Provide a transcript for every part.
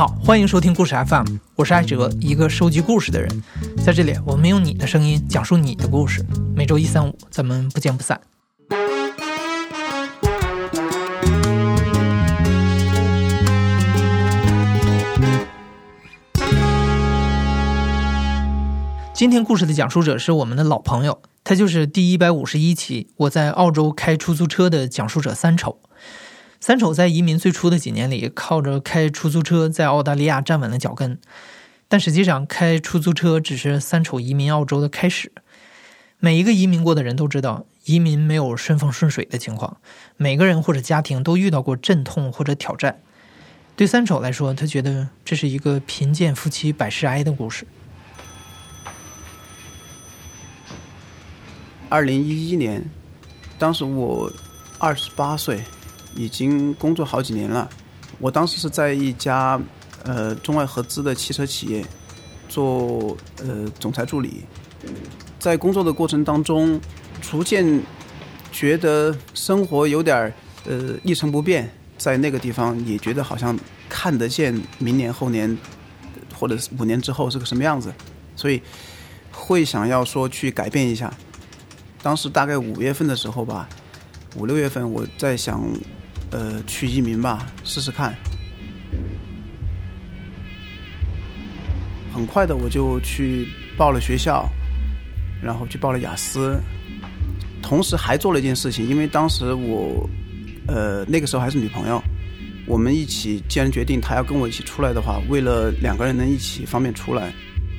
好，欢迎收听故事 FM，我是艾哲，一个收集故事的人。在这里，我们用你的声音讲述你的故事。每周一、三、五，咱们不见不散。今天故事的讲述者是我们的老朋友，他就是第一百五十一期我在澳洲开出租车的讲述者三丑。三丑在移民最初的几年里，靠着开出租车在澳大利亚站稳了脚跟。但实际上，开出租车只是三丑移民澳洲的开始。每一个移民过的人都知道，移民没有顺风顺水的情况，每个人或者家庭都遇到过阵痛或者挑战。对三丑来说，他觉得这是一个贫贱夫妻百事哀的故事。二零一一年，当时我二十八岁，已经工作好几年了。我当时是在一家呃中外合资的汽车企业做呃总裁助理，在工作的过程当中，逐渐觉得生活有点呃一成不变，在那个地方也觉得好像看得见明年后年或者五年之后是个什么样子，所以会想要说去改变一下。当时大概五月份的时候吧，五六月份我在想，呃，去移民吧，试试看。很快的我就去报了学校，然后去报了雅思，同时还做了一件事情，因为当时我，呃，那个时候还是女朋友，我们一起既然决定她要跟我一起出来的话，为了两个人能一起方便出来。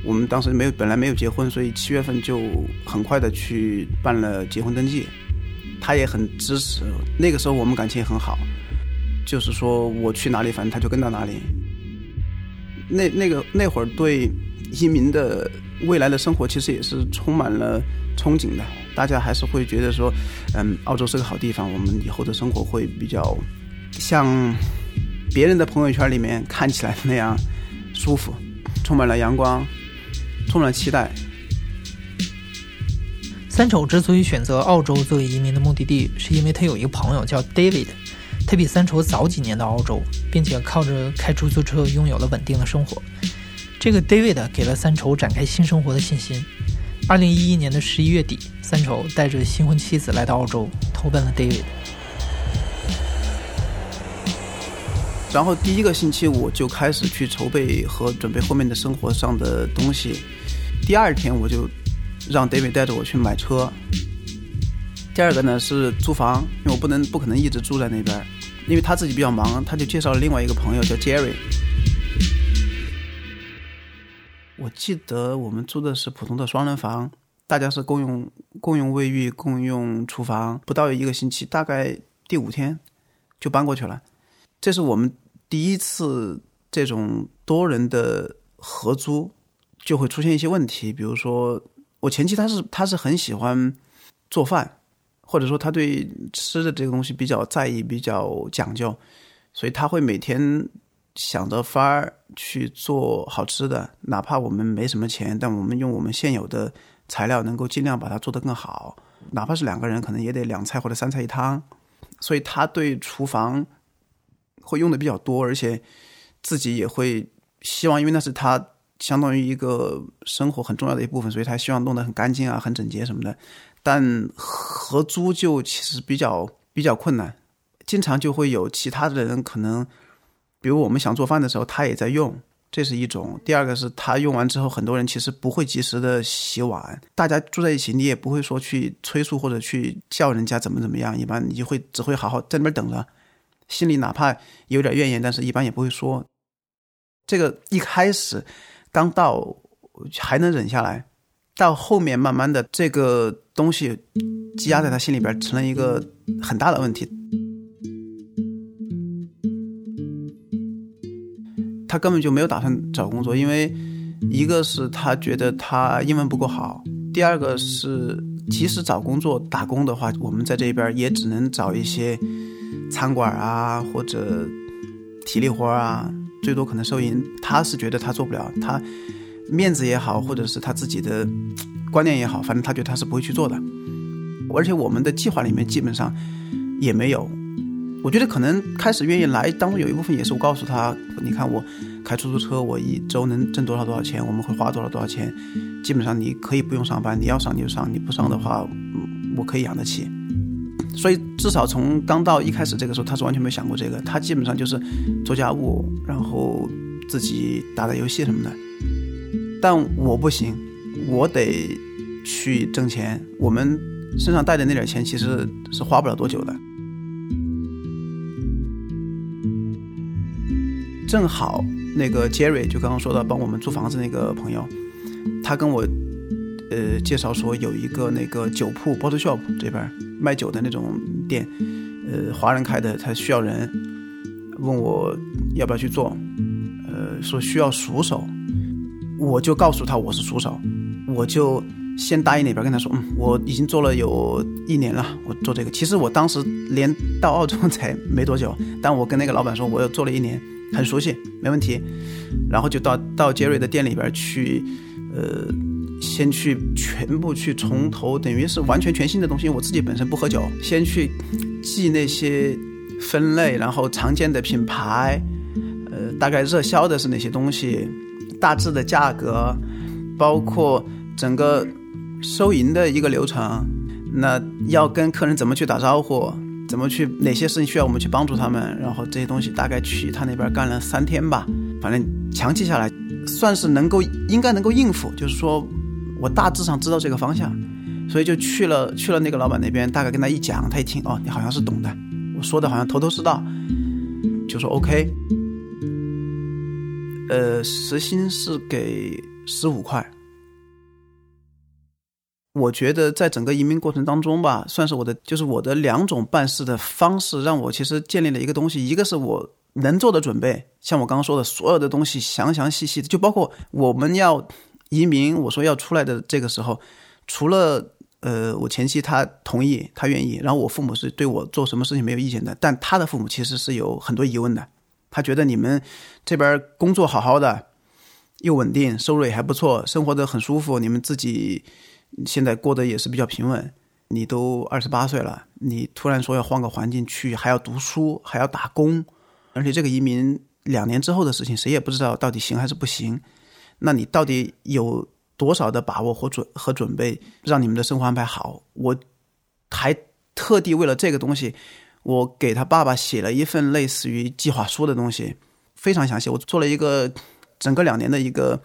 我们当时没有，本来没有结婚，所以七月份就很快的去办了结婚登记。他也很支持，那个时候我们感情也很好，就是说我去哪里，反正他就跟到哪里。那那个那会儿对移民的未来的生活其实也是充满了憧憬的，大家还是会觉得说，嗯，澳洲是个好地方，我们以后的生活会比较像别人的朋友圈里面看起来那样舒服，充满了阳光。充满了期待。三丑之所以选择澳洲作为移民的目的地，是因为他有一个朋友叫 David，他比三丑早几年到澳洲，并且靠着开出租车拥有了稳定的生活。这个 David 给了三丑展开新生活的信心。二零一一年的十一月底，三丑带着新婚妻子来到澳洲，投奔了 David。然后第一个星期我就开始去筹备和准备后面的生活上的东西。第二天我就让 David 带着我去买车。第二个呢是租房，因为我不能不可能一直住在那边，因为他自己比较忙，他就介绍了另外一个朋友叫 Jerry。我记得我们租的是普通的双人房，大家是共用共用卫浴、共用厨房。不到一个星期，大概第五天就搬过去了。这是我们第一次这种多人的合租。就会出现一些问题，比如说我前妻她是她是很喜欢做饭，或者说她对吃的这个东西比较在意、比较讲究，所以她会每天想着法儿去做好吃的，哪怕我们没什么钱，但我们用我们现有的材料能够尽量把它做得更好，哪怕是两个人，可能也得两菜或者三菜一汤，所以他对厨房会用的比较多，而且自己也会希望，因为那是他。相当于一个生活很重要的一部分，所以他希望弄得很干净啊，很整洁什么的。但合租就其实比较比较困难，经常就会有其他的人可能，比如我们想做饭的时候，他也在用，这是一种。第二个是他用完之后，很多人其实不会及时的洗碗。大家住在一起，你也不会说去催促或者去叫人家怎么怎么样，一般你就会只会好好在那边等着，心里哪怕有点怨言，但是一般也不会说。这个一开始。刚到还能忍下来，到后面慢慢的这个东西积压在他心里边，成了一个很大的问题。他根本就没有打算找工作，因为一个是他觉得他英文不够好，第二个是即使找工作打工的话，我们在这边也只能找一些餐馆啊或者体力活啊。最多可能收银，他是觉得他做不了，他面子也好，或者是他自己的观念也好，反正他觉得他是不会去做的。而且我们的计划里面基本上也没有。我觉得可能开始愿意来当中有一部分也是我告诉他，你看我开出租车，我一周能挣多少多少钱，我们会花多少多少钱。基本上你可以不用上班，你要上你就上，你不上的话，我可以养得起。所以至少从刚到一开始这个时候，他是完全没有想过这个，他基本上就是做家务，然后自己打打游戏什么的。但我不行，我得去挣钱。我们身上带的那点钱其实是花不了多久的。正好那个 Jerry 就刚刚说到帮我们租房子那个朋友，他跟我呃介绍说有一个那个酒铺 bottle shop 这边卖酒的那种店，呃华人开的，他需要人，问我要不要去做，呃说需要熟手，我就告诉他我是熟手，我就先答应那边跟他说，嗯我已经做了有一年了，我做这个，其实我当时连到澳洲才没多久，但我跟那个老板说我又做了一年。很熟悉，没问题。然后就到到杰瑞的店里边去，呃，先去全部去从头，等于是完全全新的东西。我自己本身不喝酒，先去记那些分类，然后常见的品牌，呃，大概热销的是哪些东西，大致的价格，包括整个收银的一个流程，那要跟客人怎么去打招呼。怎么去？哪些事情需要我们去帮助他们？然后这些东西大概去他那边干了三天吧，反正强记下来，算是能够应该能够应付。就是说我大致上知道这个方向，所以就去了去了那个老板那边，大概跟他一讲，他一听哦，你好像是懂的，我说的好像头头是道，就说 OK。呃，时薪是给十五块。我觉得在整个移民过程当中吧，算是我的，就是我的两种办事的方式，让我其实建立了一个东西。一个是我能做的准备，像我刚刚说的，所有的东西详详细细的，就包括我们要移民，我说要出来的这个时候，除了呃我前妻她同意，她愿意，然后我父母是对我做什么事情没有意见的，但他的父母其实是有很多疑问的，他觉得你们这边工作好好的，又稳定，收入也还不错，生活的很舒服，你们自己。现在过得也是比较平稳，你都二十八岁了，你突然说要换个环境去，还要读书，还要打工，而且这个移民两年之后的事情，谁也不知道到底行还是不行。那你到底有多少的把握和准和准备，让你们的生活安排好？我还特地为了这个东西，我给他爸爸写了一份类似于计划书的东西，非常详细。我做了一个整个两年的一个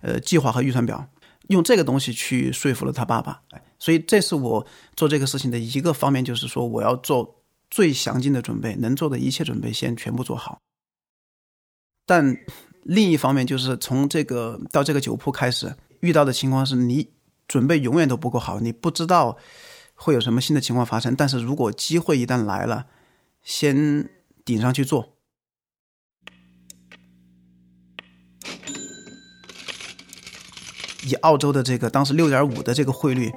呃计划和预算表。用这个东西去说服了他爸爸，所以这是我做这个事情的一个方面，就是说我要做最详尽的准备，能做的一切准备先全部做好。但另一方面，就是从这个到这个酒铺开始遇到的情况是，你准备永远都不够好，你不知道会有什么新的情况发生。但是如果机会一旦来了，先顶上去做。以澳洲的这个当时六点五的这个汇率，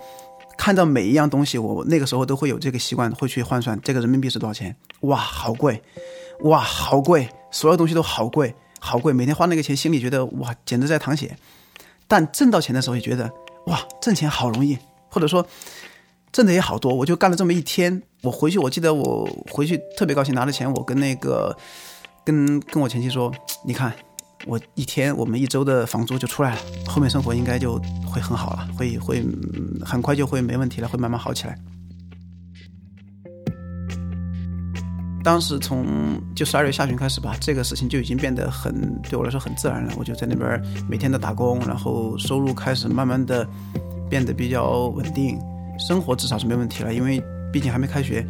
看到每一样东西，我那个时候都会有这个习惯，会去换算这个人民币是多少钱。哇，好贵！哇，好贵！所有东西都好贵，好贵！每天花那个钱，心里觉得哇，简直在淌血。但挣到钱的时候也觉得哇，挣钱好容易，或者说挣的也好多。我就干了这么一天，我回去，我记得我回去特别高兴，拿着钱，我跟那个跟跟我前妻说，你看。我一天，我们一周的房租就出来了，后面生活应该就会很好了，会会很快就会没问题了，会慢慢好起来。当时从就十二月下旬开始吧，这个事情就已经变得很对我来说很自然了。我就在那边每天的打工，然后收入开始慢慢的变得比较稳定，生活至少是没问题了，因为毕竟还没开学。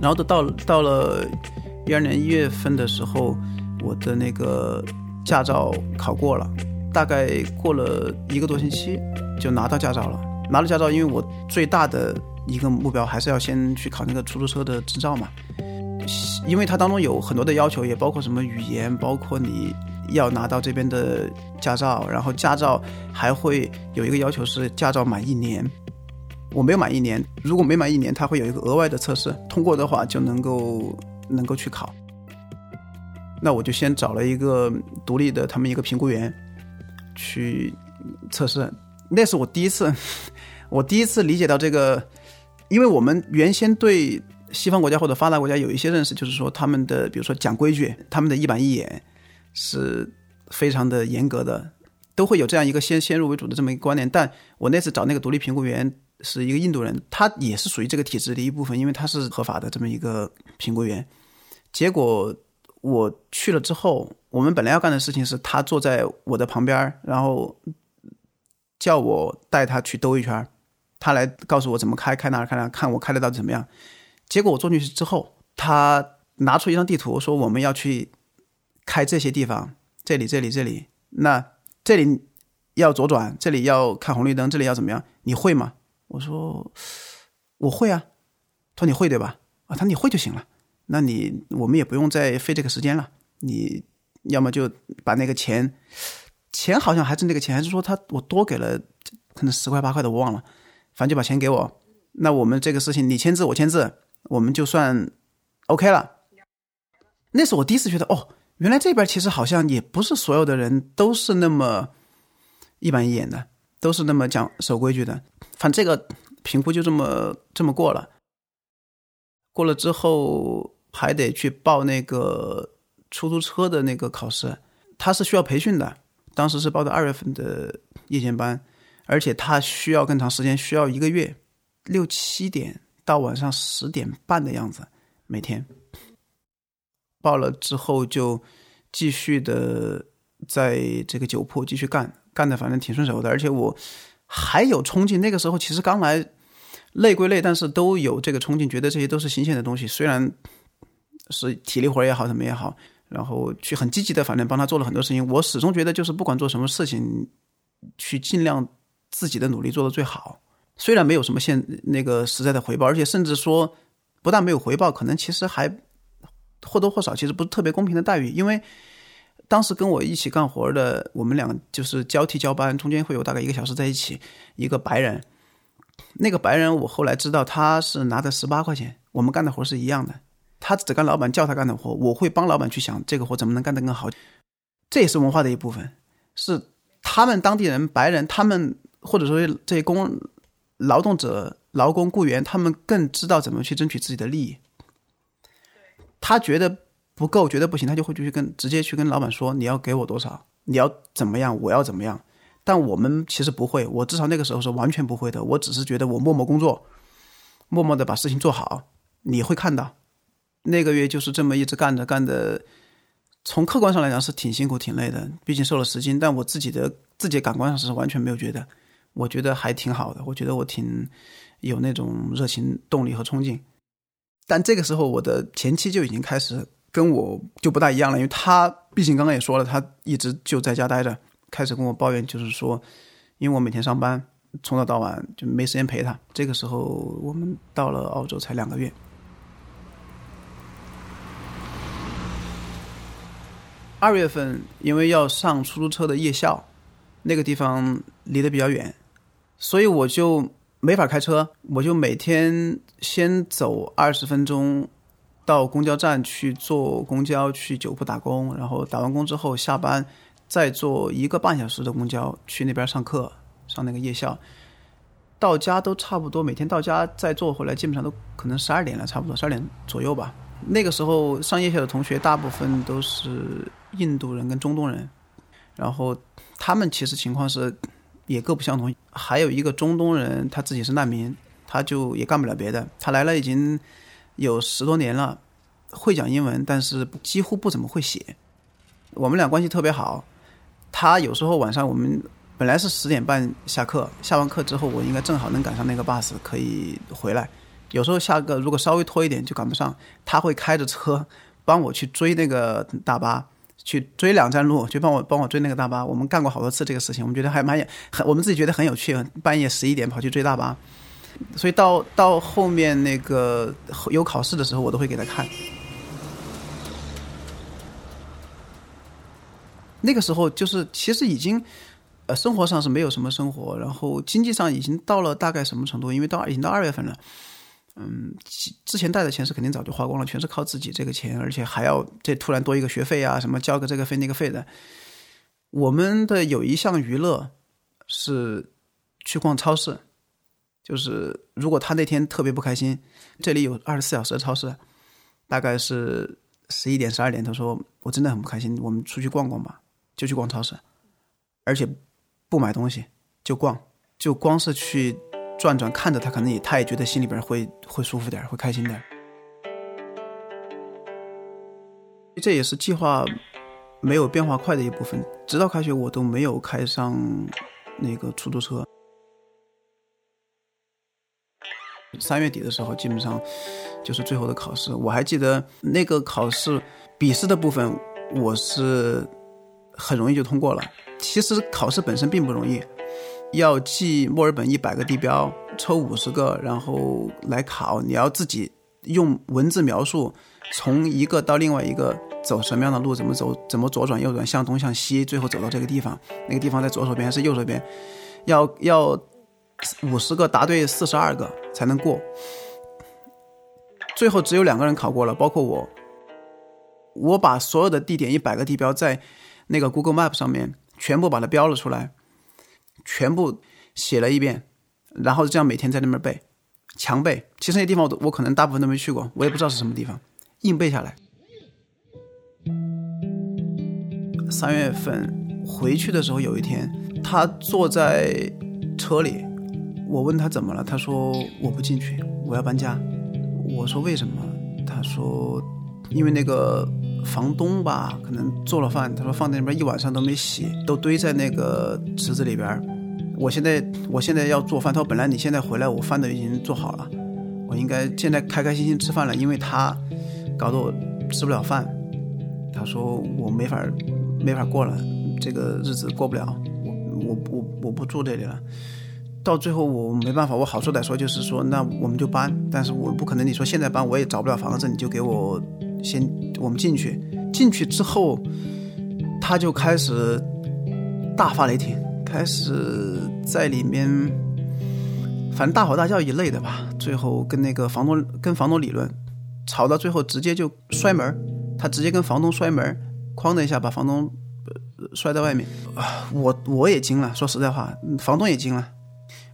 然后都到到了。一二年一月份的时候，我的那个驾照考过了，大概过了一个多星期就拿到驾照了。拿了驾照，因为我最大的一个目标还是要先去考那个出租车的执照嘛，因为它当中有很多的要求，也包括什么语言，包括你要拿到这边的驾照，然后驾照还会有一个要求是驾照满一年。我没有满一年，如果没满一年，它会有一个额外的测试，通过的话就能够。能够去考，那我就先找了一个独立的他们一个评估员去测试。那是我第一次，我第一次理解到这个，因为我们原先对西方国家或者发达国家有一些认识，就是说他们的比如说讲规矩，他们的一板一眼是非常的严格的，都会有这样一个先先入为主的这么一个观念。但我那次找那个独立评估员是一个印度人，他也是属于这个体制的一部分，因为他是合法的这么一个评估员。结果我去了之后，我们本来要干的事情是他坐在我的旁边，然后叫我带他去兜一圈，他来告诉我怎么开，开哪儿开哪儿，看我开的到底怎么样。结果我坐进去之后，他拿出一张地图，说我们要去开这些地方，这里、这里、这里。那这里要左转，这里要看红绿灯，这里要怎么样？你会吗？我说我会啊。他说你会对吧？啊，他说你会就行了。那你我们也不用再费这个时间了。你要么就把那个钱，钱好像还是那个钱，还是说他我多给了可能十块八块的，我忘了。反正就把钱给我。那我们这个事情你签字我签字，我们就算 OK 了。那是我第一次觉得，哦，原来这边其实好像也不是所有的人都是那么一板一眼的，都是那么讲守规矩的。反正这个评估就这么这么过了。过了之后还得去报那个出租车的那个考试，他是需要培训的。当时是报的二月份的夜间班，而且他需要更长时间，需要一个月，六七点到晚上十点半的样子每天。报了之后就继续的在这个酒铺继续干，干的反正挺顺手的，而且我还有冲劲。那个时候其实刚来。累归累，但是都有这个冲劲，觉得这些都是新鲜的东西。虽然是体力活也好，什么也好，然后去很积极的，反正帮他做了很多事情。我始终觉得，就是不管做什么事情，去尽量自己的努力做的最好。虽然没有什么现那个实在的回报，而且甚至说不但没有回报，可能其实还或多或少其实不是特别公平的待遇。因为当时跟我一起干活的，我们俩就是交替交班，中间会有大概一个小时在一起，一个白人。那个白人，我后来知道他是拿的十八块钱，我们干的活是一样的。他只干老板叫他干的活，我会帮老板去想这个活怎么能干得更好。这也是文化的一部分，是他们当地人白人，他们或者说这些工劳动者、劳工雇员，他们更知道怎么去争取自己的利益。他觉得不够，觉得不行，他就会去跟直接去跟老板说：“你要给我多少？你要怎么样？我要怎么样？”但我们其实不会，我至少那个时候是完全不会的。我只是觉得我默默工作，默默的把事情做好，你会看到。那个月就是这么一直干着干的，从客观上来讲是挺辛苦、挺累的，毕竟瘦了十斤。但我自己的自己感官上是完全没有觉得，我觉得还挺好的。我觉得我挺有那种热情、动力和冲劲。但这个时候，我的前妻就已经开始跟我就不大一样了，因为她毕竟刚刚也说了，她一直就在家待着。开始跟我抱怨，就是说，因为我每天上班，从早到晚就没时间陪她。这个时候，我们到了澳洲才两个月。二月份，因为要上出租车的夜校，那个地方离得比较远，所以我就没法开车。我就每天先走二十分钟到公交站去坐公交去酒铺打工，然后打完工之后下班。再坐一个半小时的公交去那边上课，上那个夜校，到家都差不多，每天到家再坐回来，基本上都可能十二点了，差不多十二点左右吧。那个时候上夜校的同学大部分都是印度人跟中东人，然后他们其实情况是也各不相同。还有一个中东人，他自己是难民，他就也干不了别的，他来了已经有十多年了，会讲英文，但是几乎不怎么会写。我们俩关系特别好。他有时候晚上我们本来是十点半下课，下完课之后我应该正好能赶上那个 bus 可以回来。有时候下个如果稍微拖一点就赶不上，他会开着车帮我去追那个大巴，去追两站路，就帮我帮我追那个大巴。我们干过好多次这个事情，我们觉得还蛮也很，我们自己觉得很有趣。半夜十一点跑去追大巴，所以到到后面那个有考试的时候，我都会给他看。那个时候就是，其实已经，呃，生活上是没有什么生活，然后经济上已经到了大概什么程度？因为到已经到二月份了，嗯，之前带的钱是肯定早就花光了，全是靠自己这个钱，而且还要这突然多一个学费啊，什么交个这个费那个费的。我们的有一项娱乐是去逛超市，就是如果他那天特别不开心，这里有二十四小时的超市，大概是十一点十二点，他说我真的很不开心，我们出去逛逛吧，就去逛超市，而且不买东西就逛，就光是去转转，看着他，可能也他也觉得心里边会会舒服点，会开心点。这也是计划没有变化快的一部分，直到开学我都没有开上那个出租车。三月底的时候，基本上就是最后的考试。我还记得那个考试笔试的部分，我是很容易就通过了。其实考试本身并不容易，要记墨尔本一百个地标，抽五十个，然后来考。你要自己用文字描述从一个到另外一个走什么样的路，怎么走，怎么左转右转，向东向西，最后走到这个地方。那个地方在左手边还是右手边？要要。五十个答对四十二个才能过，最后只有两个人考过了，包括我。我把所有的地点一百个地标在那个 Google Map 上面全部把它标了出来，全部写了一遍，然后这样每天在那边背，强背。其实那些地方我都我可能大部分都没去过，我也不知道是什么地方，硬背下来。三月份回去的时候，有一天他坐在车里。我问他怎么了，他说我不进去，我要搬家。我说为什么？他说因为那个房东吧，可能做了饭，他说放在那边一晚上都没洗，都堆在那个池子里边。我现在我现在要做饭，他说本来你现在回来，我饭都已经做好了，我应该现在开开心心吃饭了，因为他搞得我吃不了饭。他说我没法没法过了，这个日子过不了，我我我我不住这里了。到最后我没办法，我好说歹说就是说，那我们就搬，但是我不可能，你说现在搬我也找不了房子，你就给我先我们进去，进去之后他就开始大发雷霆，开始在里面反正大吼大叫一类的吧，最后跟那个房东跟房东理论，吵到最后直接就摔门，他直接跟房东摔门，哐的一下把房东摔在外面，我我也惊了，说实在话，房东也惊了。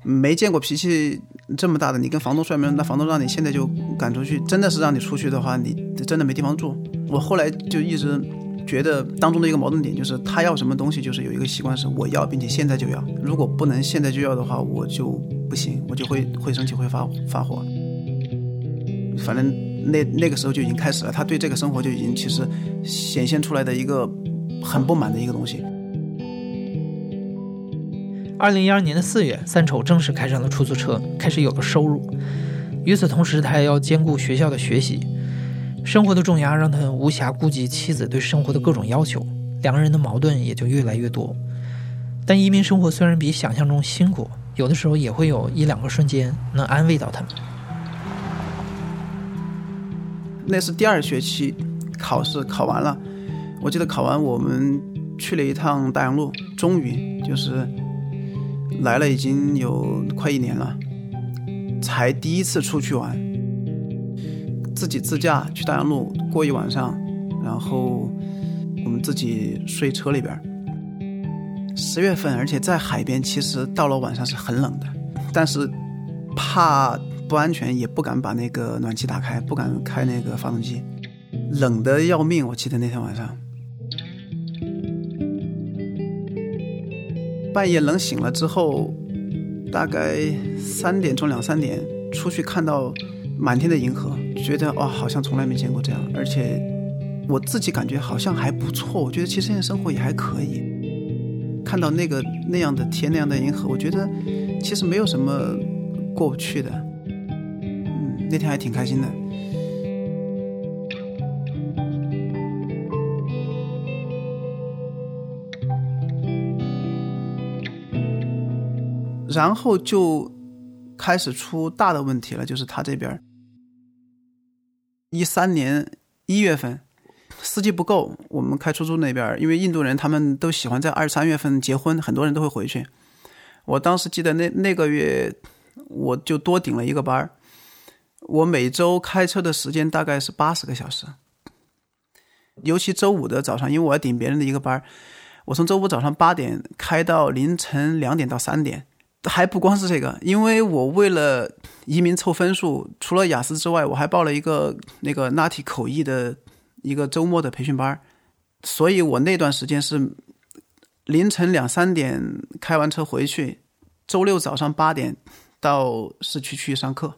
没见过脾气这么大的，你跟房东摔门，那房东让你现在就赶出去，真的是让你出去的话，你真的没地方住。我后来就一直觉得当中的一个矛盾点就是，他要什么东西，就是有一个习惯是我要，并且现在就要。如果不能现在就要的话，我就不行，我就会会生气，会发发火。反正那那个时候就已经开始了，他对这个生活就已经其实显现出来的一个很不满的一个东西。二零一二年的四月，三丑正式开上了出租车，开始有了收入。与此同时，他还要兼顾学校的学习，生活的重压让他无暇顾及妻子对生活的各种要求，两个人的矛盾也就越来越多。但移民生活虽然比想象中辛苦，有的时候也会有一两个瞬间能安慰到他们。那是第二学期考试考完了，我记得考完我们去了一趟大洋路，终于就是。来了已经有快一年了，才第一次出去玩，自己自驾去大洋路过一晚上，然后我们自己睡车里边。十月份，而且在海边，其实到了晚上是很冷的，但是怕不安全，也不敢把那个暖气打开，不敢开那个发动机，冷的要命。我记得那天晚上。半夜冷醒了之后，大概三点钟两三点出去看到满天的银河，觉得哇，好像从来没见过这样，而且我自己感觉好像还不错。我觉得其实现在生活也还可以，看到那个那样的天那样的银河，我觉得其实没有什么过不去的。嗯，那天还挺开心的。然后就开始出大的问题了，就是他这边一三年一月份司机不够，我们开出租那边，因为印度人他们都喜欢在二三月份结婚，很多人都会回去。我当时记得那那个月我就多顶了一个班儿，我每周开车的时间大概是八十个小时，尤其周五的早上，因为我要顶别人的一个班儿，我从周五早上八点开到凌晨两点到三点。还不光是这个，因为我为了移民凑分数，除了雅思之外，我还报了一个那个拉提口译的一个周末的培训班所以我那段时间是凌晨两三点开完车回去，周六早上八点到市区去上课。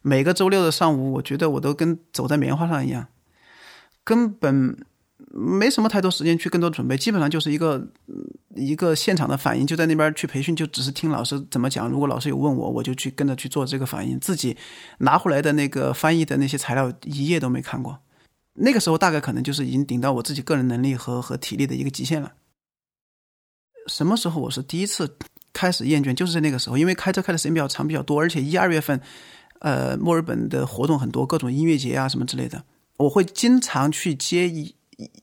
每个周六的上午，我觉得我都跟走在棉花上一样，根本没什么太多时间去更多准备，基本上就是一个一个现场的反应，就在那边去培训，就只是听老师怎么讲。如果老师有问我，我就去跟着去做这个反应。自己拿回来的那个翻译的那些材料，一页都没看过。那个时候大概可能就是已经顶到我自己个人能力和和体力的一个极限了。什么时候我是第一次开始厌倦？就是在那个时候，因为开车开的时间比较长，比较多，而且一二月份。呃，墨尔本的活动很多，各种音乐节啊什么之类的，我会经常去接一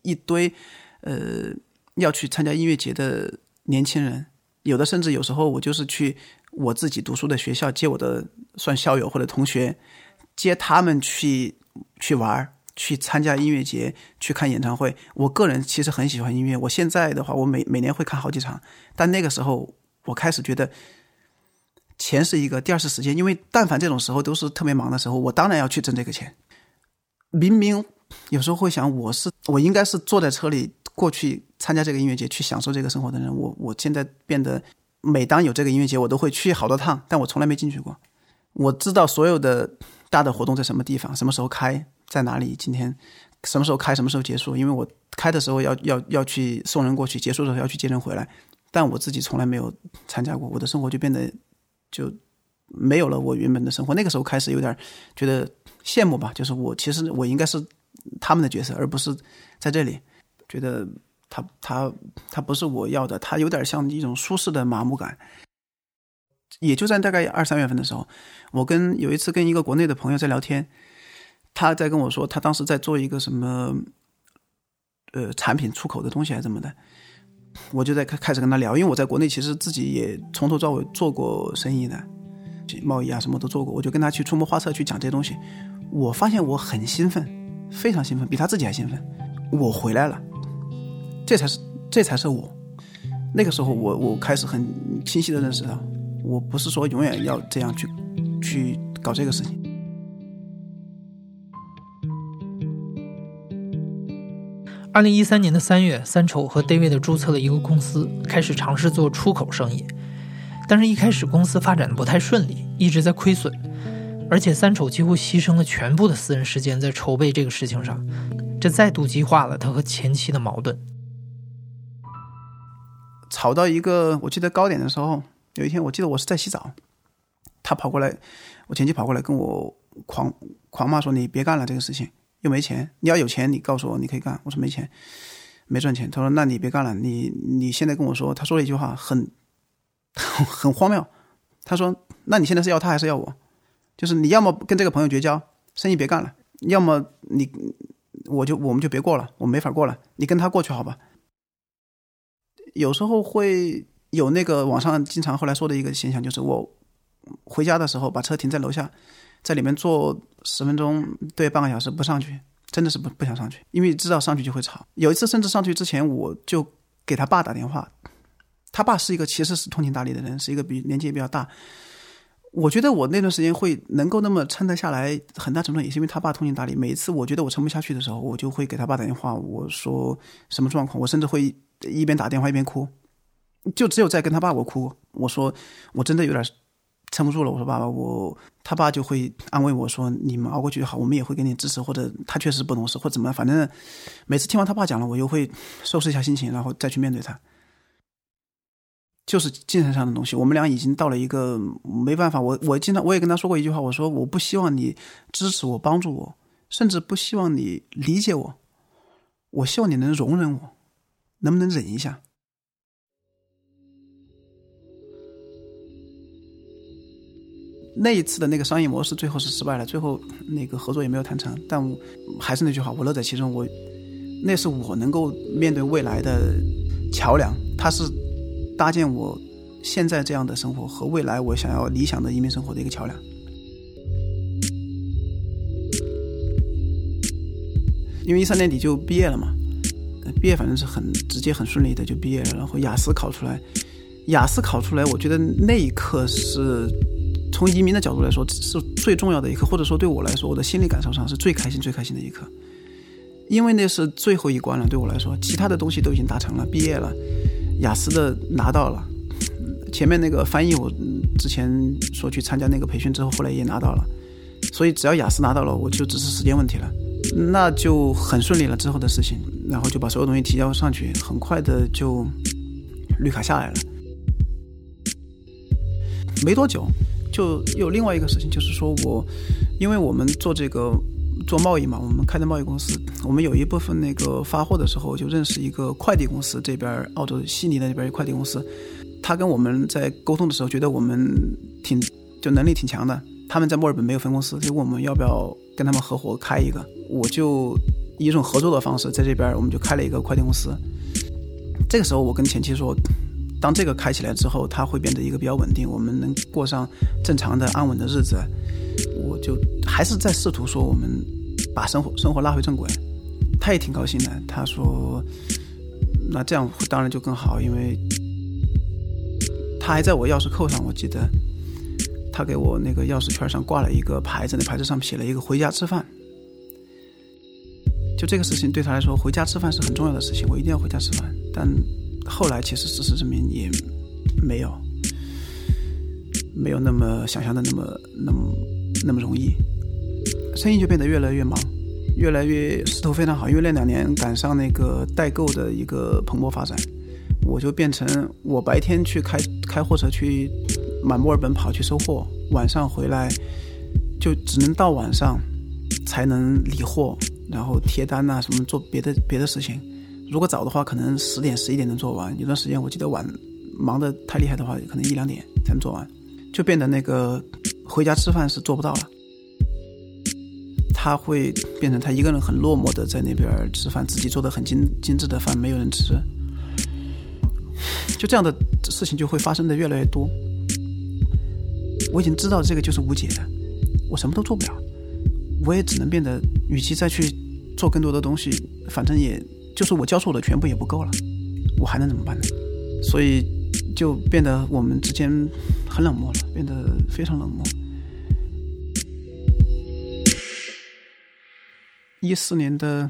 一堆，呃，要去参加音乐节的年轻人，有的甚至有时候我就是去我自己读书的学校接我的算校友或者同学，接他们去去玩去参加音乐节，去看演唱会。我个人其实很喜欢音乐，我现在的话，我每每年会看好几场，但那个时候我开始觉得。钱是一个，第二是时间，因为但凡这种时候都是特别忙的时候，我当然要去挣这个钱。明明有时候会想，我是我应该是坐在车里过去参加这个音乐节，去享受这个生活的人。我我现在变得，每当有这个音乐节，我都会去好多趟，但我从来没进去过。我知道所有的大的活动在什么地方，什么时候开，在哪里，今天什么时候开，什么时候结束，因为我开的时候要要要去送人过去，结束的时候要去接人回来，但我自己从来没有参加过，我的生活就变得。就没有了我原本的生活。那个时候开始有点觉得羡慕吧，就是我其实我应该是他们的角色，而不是在这里。觉得他他他不是我要的，他有点像一种舒适的麻木感。也就在大概二三月份的时候，我跟有一次跟一个国内的朋友在聊天，他在跟我说他当时在做一个什么呃产品出口的东西还是怎么的。我就在开开始跟他聊，因为我在国内其实自己也从头到尾做过生意的，贸易啊什么都做过。我就跟他去出谋划策去讲这些东西，我发现我很兴奋，非常兴奋，比他自己还兴奋。我回来了，这才是这才是我。那个时候我我开始很清晰的认识到，我不是说永远要这样去去搞这个事情。二零一三年的三月，三丑和 David 注册了一个公司，开始尝试做出口生意。但是，一开始公司发展的不太顺利，一直在亏损。而且，三丑几乎牺牲了全部的私人时间在筹备这个事情上，这再度激化了他和前妻的矛盾。吵到一个我记得高点的时候，有一天我记得我是在洗澡，他跑过来，我前妻跑过来跟我狂狂骂说：“你别干了这个事情。”又没钱，你要有钱，你告诉我你可以干。我说没钱，没赚钱。他说那你别干了，你你现在跟我说，他说了一句话很 很荒谬。他说那你现在是要他还是要我？就是你要么跟这个朋友绝交，生意别干了；要么你我就我们就别过了，我没法过了。你跟他过去好吧？有时候会有那个网上经常后来说的一个现象，就是我回家的时候把车停在楼下。在里面坐十分钟，对半个小时不上去，真的是不不想上去，因为知道上去就会吵。有一次甚至上去之前，我就给他爸打电话，他爸是一个其实是通情达理的人，是一个比年纪也比较大。我觉得我那段时间会能够那么撑得下来，很大程度也是因为他爸通情达理。每一次我觉得我撑不下去的时候，我就会给他爸打电话，我说什么状况，我甚至会一边打电话一边哭，就只有在跟他爸我哭，我说我真的有点。撑不住了，我说爸爸，我他爸就会安慰我说：“你们熬过去就好，我们也会给你支持。”或者他确实不懂事，或者怎么样，反正每次听完他爸讲了，我又会收拾一下心情，然后再去面对他。就是精神上的东西，我们俩已经到了一个没办法。我我经常我也跟他说过一句话，我说我不希望你支持我、帮助我，甚至不希望你理解我，我希望你能容忍我，能不能忍一下？那一次的那个商业模式最后是失败了，最后那个合作也没有谈成。但还是那句话，我乐在其中。我那是我能够面对未来的桥梁，它是搭建我现在这样的生活和未来我想要理想的移民生活的一个桥梁。因为一三年底就毕业了嘛，毕业反正是很直接、很顺利的就毕业了。然后雅思考出来，雅思考出来，我觉得那一刻是从移民的角度来说是最重要的一刻，或者说对我来说，我的心理感受上是最开心、最开心的一刻，因为那是最后一关了。对我来说，其他的东西都已经达成了，毕业了，雅思的拿到了，前面那个翻译我之前说去参加那个培训之后，后来也拿到了，所以只要雅思拿到了，我就只是时间问题了，那就很顺利了。之后的事情，然后就把所有东西提交上去，很快的就绿卡下来了。没多久，就有另外一个事情，就是说我，因为我们做这个做贸易嘛，我们开的贸易公司，我们有一部分那个发货的时候就认识一个快递公司，这边澳洲悉尼的那边一快递公司，他跟我们在沟通的时候，觉得我们挺就能力挺强的，他们在墨尔本没有分公司，就问我们要不要跟他们合伙开一个，我就以一种合作的方式在这边我们就开了一个快递公司，这个时候我跟前妻说。当这个开起来之后，它会变得一个比较稳定，我们能过上正常的安稳的日子。我就还是在试图说，我们把生活生活拉回正轨。他也挺高兴的，他说：“那这样当然就更好，因为他还在我钥匙扣上，我记得他给我那个钥匙圈上挂了一个牌子，那牌子上写了一个‘回家吃饭’。就这个事情对他来说，回家吃饭是很重要的事情，我一定要回家吃饭。但后来其实事实证明也没有没有那么想象的那么那么那么容易，生意就变得越来越忙，越来越势头非常好。因为那两年赶上那个代购的一个蓬勃发展，我就变成我白天去开开货车去满墨尔本跑去收货，晚上回来就只能到晚上才能理货，然后贴单呐什么做别的别的事情。如果早的话，可能十点十一点能做完；有段时间我记得晚，忙得太厉害的话，可能一两点才能做完，就变得那个回家吃饭是做不到了。他会变成他一个人很落寞的在那边吃饭，自己做的很精精致的饭没有人吃，就这样的事情就会发生的越来越多。我已经知道这个就是无解的，我什么都做不了，我也只能变得，与其再去做更多的东西，反正也。就是我教授的全部也不够了，我还能怎么办呢？所以就变得我们之间很冷漠了，变得非常冷漠。一四年的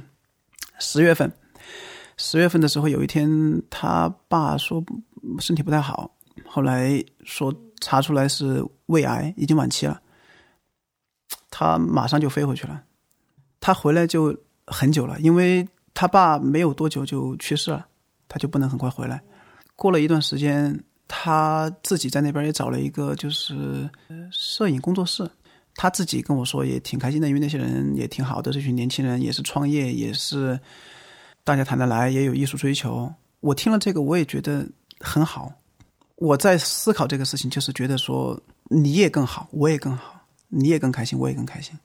十月份，十月份的时候，有一天他爸说身体不太好，后来说查出来是胃癌，已经晚期了。他马上就飞回去了，他回来就很久了，因为。他爸没有多久就去世了，他就不能很快回来。过了一段时间，他自己在那边也找了一个就是摄影工作室。他自己跟我说也挺开心的，因为那些人也挺好的，这群年轻人也是创业，也是大家谈得来，也有艺术追求。我听了这个，我也觉得很好。我在思考这个事情，就是觉得说你也更好，我也更好，你也更开心，我也更开心。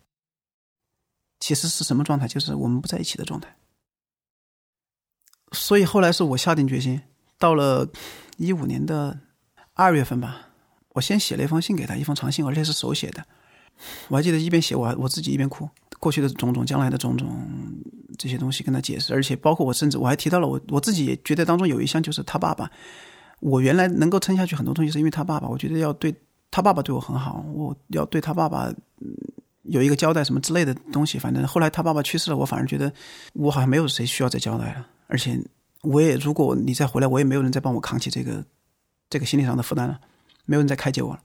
其实是什么状态？就是我们不在一起的状态。所以后来是我下定决心，到了一五年的二月份吧，我先写了一封信给他，一封长信，而且是手写的。我还记得一边写我我自己一边哭，过去的种种，将来的种种这些东西跟他解释，而且包括我甚至我还提到了我我自己也觉得当中有一项就是他爸爸。我原来能够撑下去很多东西是因为他爸爸，我觉得要对他爸爸对我很好，我要对他爸爸有一个交代什么之类的东西。反正后来他爸爸去世了，我反而觉得我好像没有谁需要再交代了。而且，我也如果你再回来，我也没有人再帮我扛起这个这个心理上的负担了，没有人再开解我了。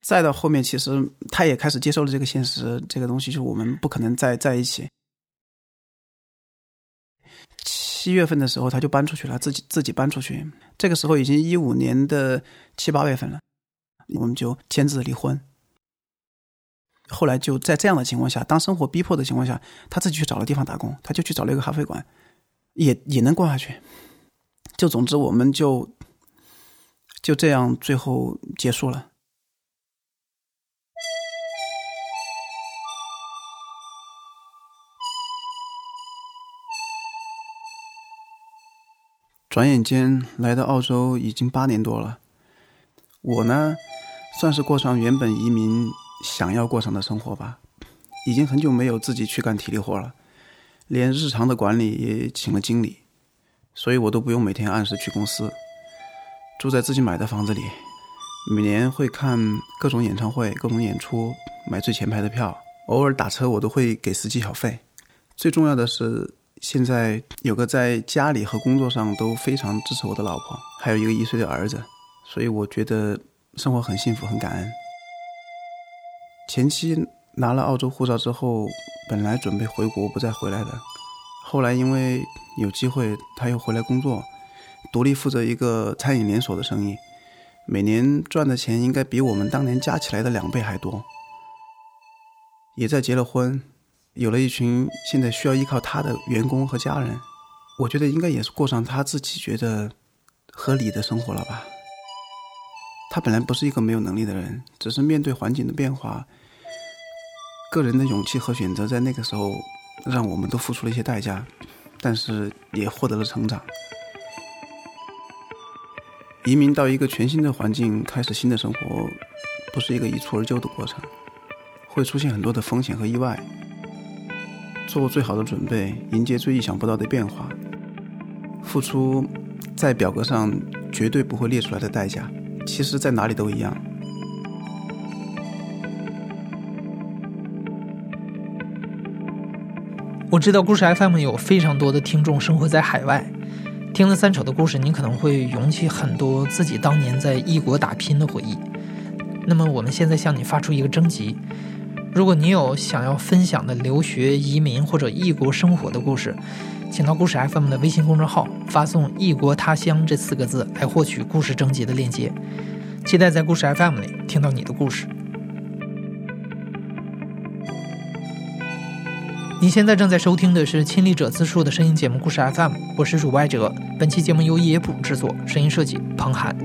再到后面，其实他也开始接受了这个现实，这个东西就是我们不可能再在一起。七月份的时候，他就搬出去了，自己自己搬出去。这个时候已经一五年的七八月份了，我们就签字离婚。后来就在这样的情况下，当生活逼迫的情况下，他自己去找了地方打工，他就去找了一个咖啡馆，也也能过下去。就总之，我们就就这样最后结束了。转眼间来到澳洲已经八年多了，我呢，算是过上原本移民。想要过上的生活吧，已经很久没有自己去干体力活了，连日常的管理也请了经理，所以我都不用每天按时去公司，住在自己买的房子里，每年会看各种演唱会、各种演出，买最前排的票。偶尔打车，我都会给司机小费。最重要的是，现在有个在家里和工作上都非常支持我的老婆，还有一个一岁的儿子，所以我觉得生活很幸福，很感恩。前期拿了澳洲护照之后，本来准备回国不再回来的，后来因为有机会，他又回来工作，独立负责一个餐饮连锁的生意，每年赚的钱应该比我们当年加起来的两倍还多。也在结了婚，有了一群现在需要依靠他的员工和家人，我觉得应该也是过上他自己觉得合理的生活了吧。他本来不是一个没有能力的人，只是面对环境的变化。个人的勇气和选择，在那个时候，让我们都付出了一些代价，但是也获得了成长。移民到一个全新的环境，开始新的生活，不是一个一蹴而就的过程，会出现很多的风险和意外。做最好的准备，迎接最意想不到的变化，付出在表格上绝对不会列出来的代价，其实在哪里都一样。我知道故事 FM 有非常多的听众生活在海外，听了三丑的故事，您可能会涌起很多自己当年在异国打拼的回忆。那么，我们现在向你发出一个征集：如果你有想要分享的留学、移民或者异国生活的故事，请到故事 FM 的微信公众号发送“异国他乡”这四个字来获取故事征集的链接。期待在故事 FM 里听到你的故事。你现在正在收听的是亲历者自述的声音节目《故事 FM》，我是主播哲。本期节目由野捕制作，声音设计彭涵。